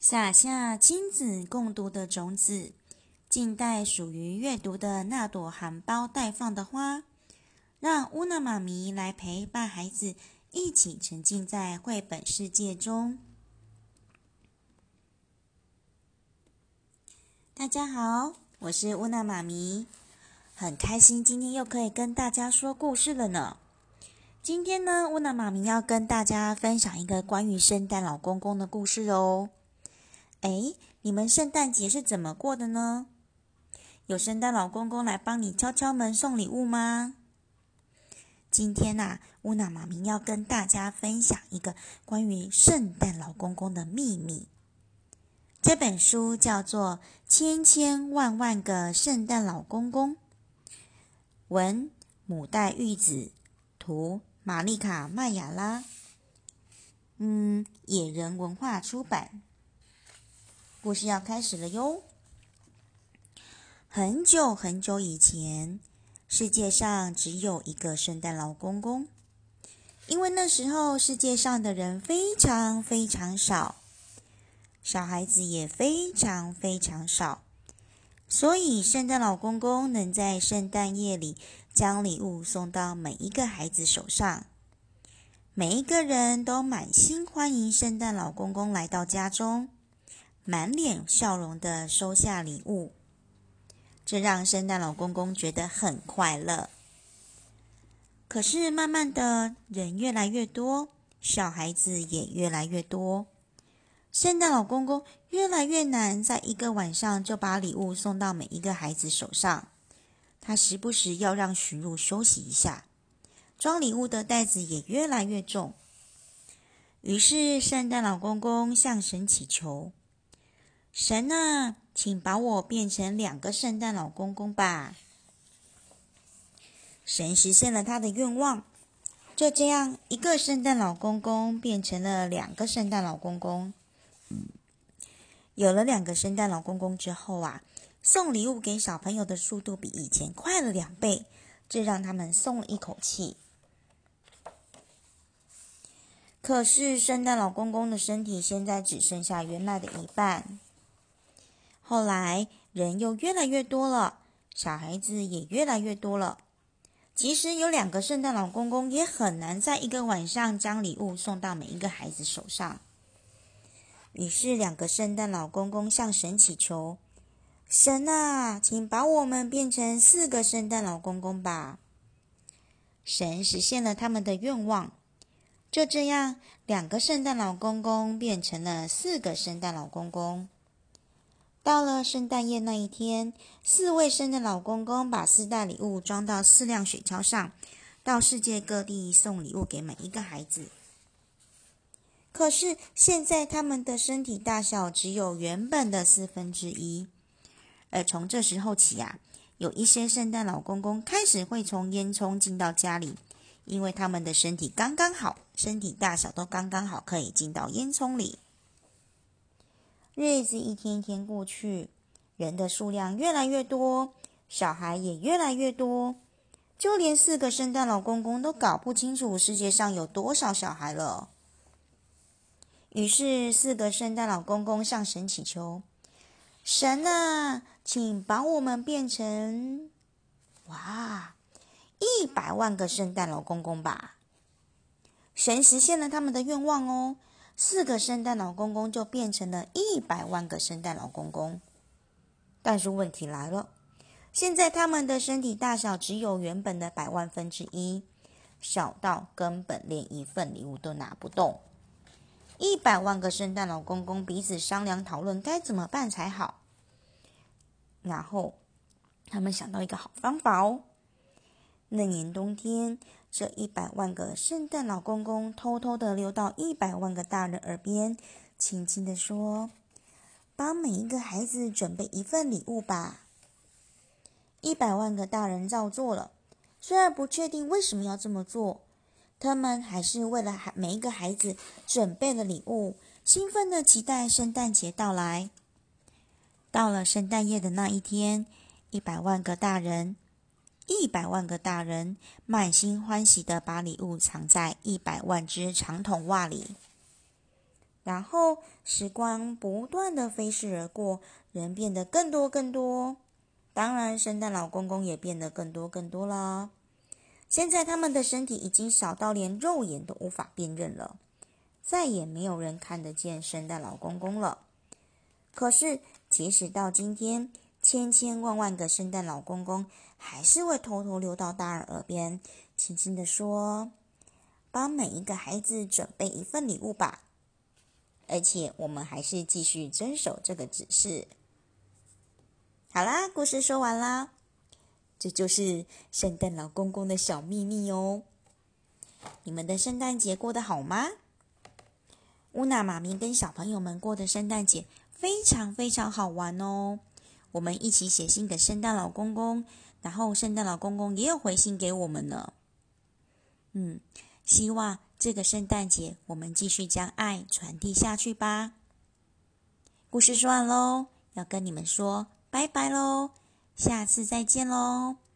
撒下亲子共读的种子，静待属于阅读的那朵含苞待放的花。让乌娜妈咪来陪伴孩子，一起沉浸在绘本世界中。大家好，我是乌娜妈咪，很开心今天又可以跟大家说故事了呢。今天呢，乌娜妈咪要跟大家分享一个关于圣诞老公公的故事哦。哎，你们圣诞节是怎么过的呢？有圣诞老公公来帮你敲敲门送礼物吗？今天呐，乌娜妈咪要跟大家分享一个关于圣诞老公公的秘密。这本书叫做《千千万万个圣诞老公公》，文母带玉子，图玛丽卡麦雅拉，嗯，野人文化出版。故事要开始了哟。很久很久以前，世界上只有一个圣诞老公公，因为那时候世界上的人非常非常少。小孩子也非常非常少，所以圣诞老公公能在圣诞夜里将礼物送到每一个孩子手上。每一个人都满心欢迎圣诞老公公来到家中，满脸笑容的收下礼物，这让圣诞老公公觉得很快乐。可是慢慢的，人越来越多，小孩子也越来越多。圣诞老公公越来越难，在一个晚上就把礼物送到每一个孩子手上。他时不时要让驯鹿休息一下，装礼物的袋子也越来越重。于是，圣诞老公公向神祈求：“神啊，请把我变成两个圣诞老公公吧！”神实现了他的愿望，就这样，一个圣诞老公公变成了两个圣诞老公公。有了两个圣诞老公公之后啊，送礼物给小朋友的速度比以前快了两倍，这让他们松了一口气。可是圣诞老公公的身体现在只剩下原来的一半。后来人又越来越多了，小孩子也越来越多了。即使有两个圣诞老公公，也很难在一个晚上将礼物送到每一个孩子手上。于是，两个圣诞老公公向神祈求：“神啊，请把我们变成四个圣诞老公公吧！”神实现了他们的愿望。就这样，两个圣诞老公公变成了四个圣诞老公公。到了圣诞夜那一天，四位圣诞老公公把四袋礼物装到四辆雪橇上，到世界各地送礼物给每一个孩子。可是现在他们的身体大小只有原本的四分之一，而从这时候起呀，有一些圣诞老公公开始会从烟囱进到家里，因为他们的身体刚刚好，身体大小都刚刚好，可以进到烟囱里。日子一天一天过去，人的数量越来越多，小孩也越来越多，就连四个圣诞老公公都搞不清楚世界上有多少小孩了。于是，四个圣诞老公公向神祈求：“神啊，请把我们变成……哇，一百万个圣诞老公公吧！”神实现了他们的愿望哦，四个圣诞老公公就变成了一百万个圣诞老公公。但是问题来了，现在他们的身体大小只有原本的百万分之一，小到根本连一份礼物都拿不动。一百万个圣诞老公公彼此商量讨论该怎么办才好，然后他们想到一个好方法哦。那年冬天，这一百万个圣诞老公公偷偷的溜到一百万个大人耳边，轻轻的说：“帮每一个孩子准备一份礼物吧。”一百万个大人照做了，虽然不确定为什么要这么做。他们还是为了孩每一个孩子准备了礼物，兴奋的期待圣诞节到来。到了圣诞夜的那一天，一百万个大人，一百万个大人满心欢喜的把礼物藏在一百万只长筒袜里。然后时光不断的飞逝而过，人变得更多更多，当然，圣诞老公公也变得更多更多了。现在他们的身体已经小到连肉眼都无法辨认了，再也没有人看得见圣诞老公公了。可是，即使到今天，千千万万个圣诞老公公还是会偷偷溜到大人耳边，轻轻地说：“帮每一个孩子准备一份礼物吧。”而且，我们还是继续遵守这个指示。好啦，故事说完啦，这就是圣诞老公公的小秘密哦。你们的圣诞节过得好吗？乌娜妈咪跟小朋友们过的圣诞节。非常非常好玩哦！我们一起写信给圣诞老公公，然后圣诞老公公也有回信给我们呢。嗯，希望这个圣诞节我们继续将爱传递下去吧。故事说完喽，要跟你们说拜拜喽，下次再见喽。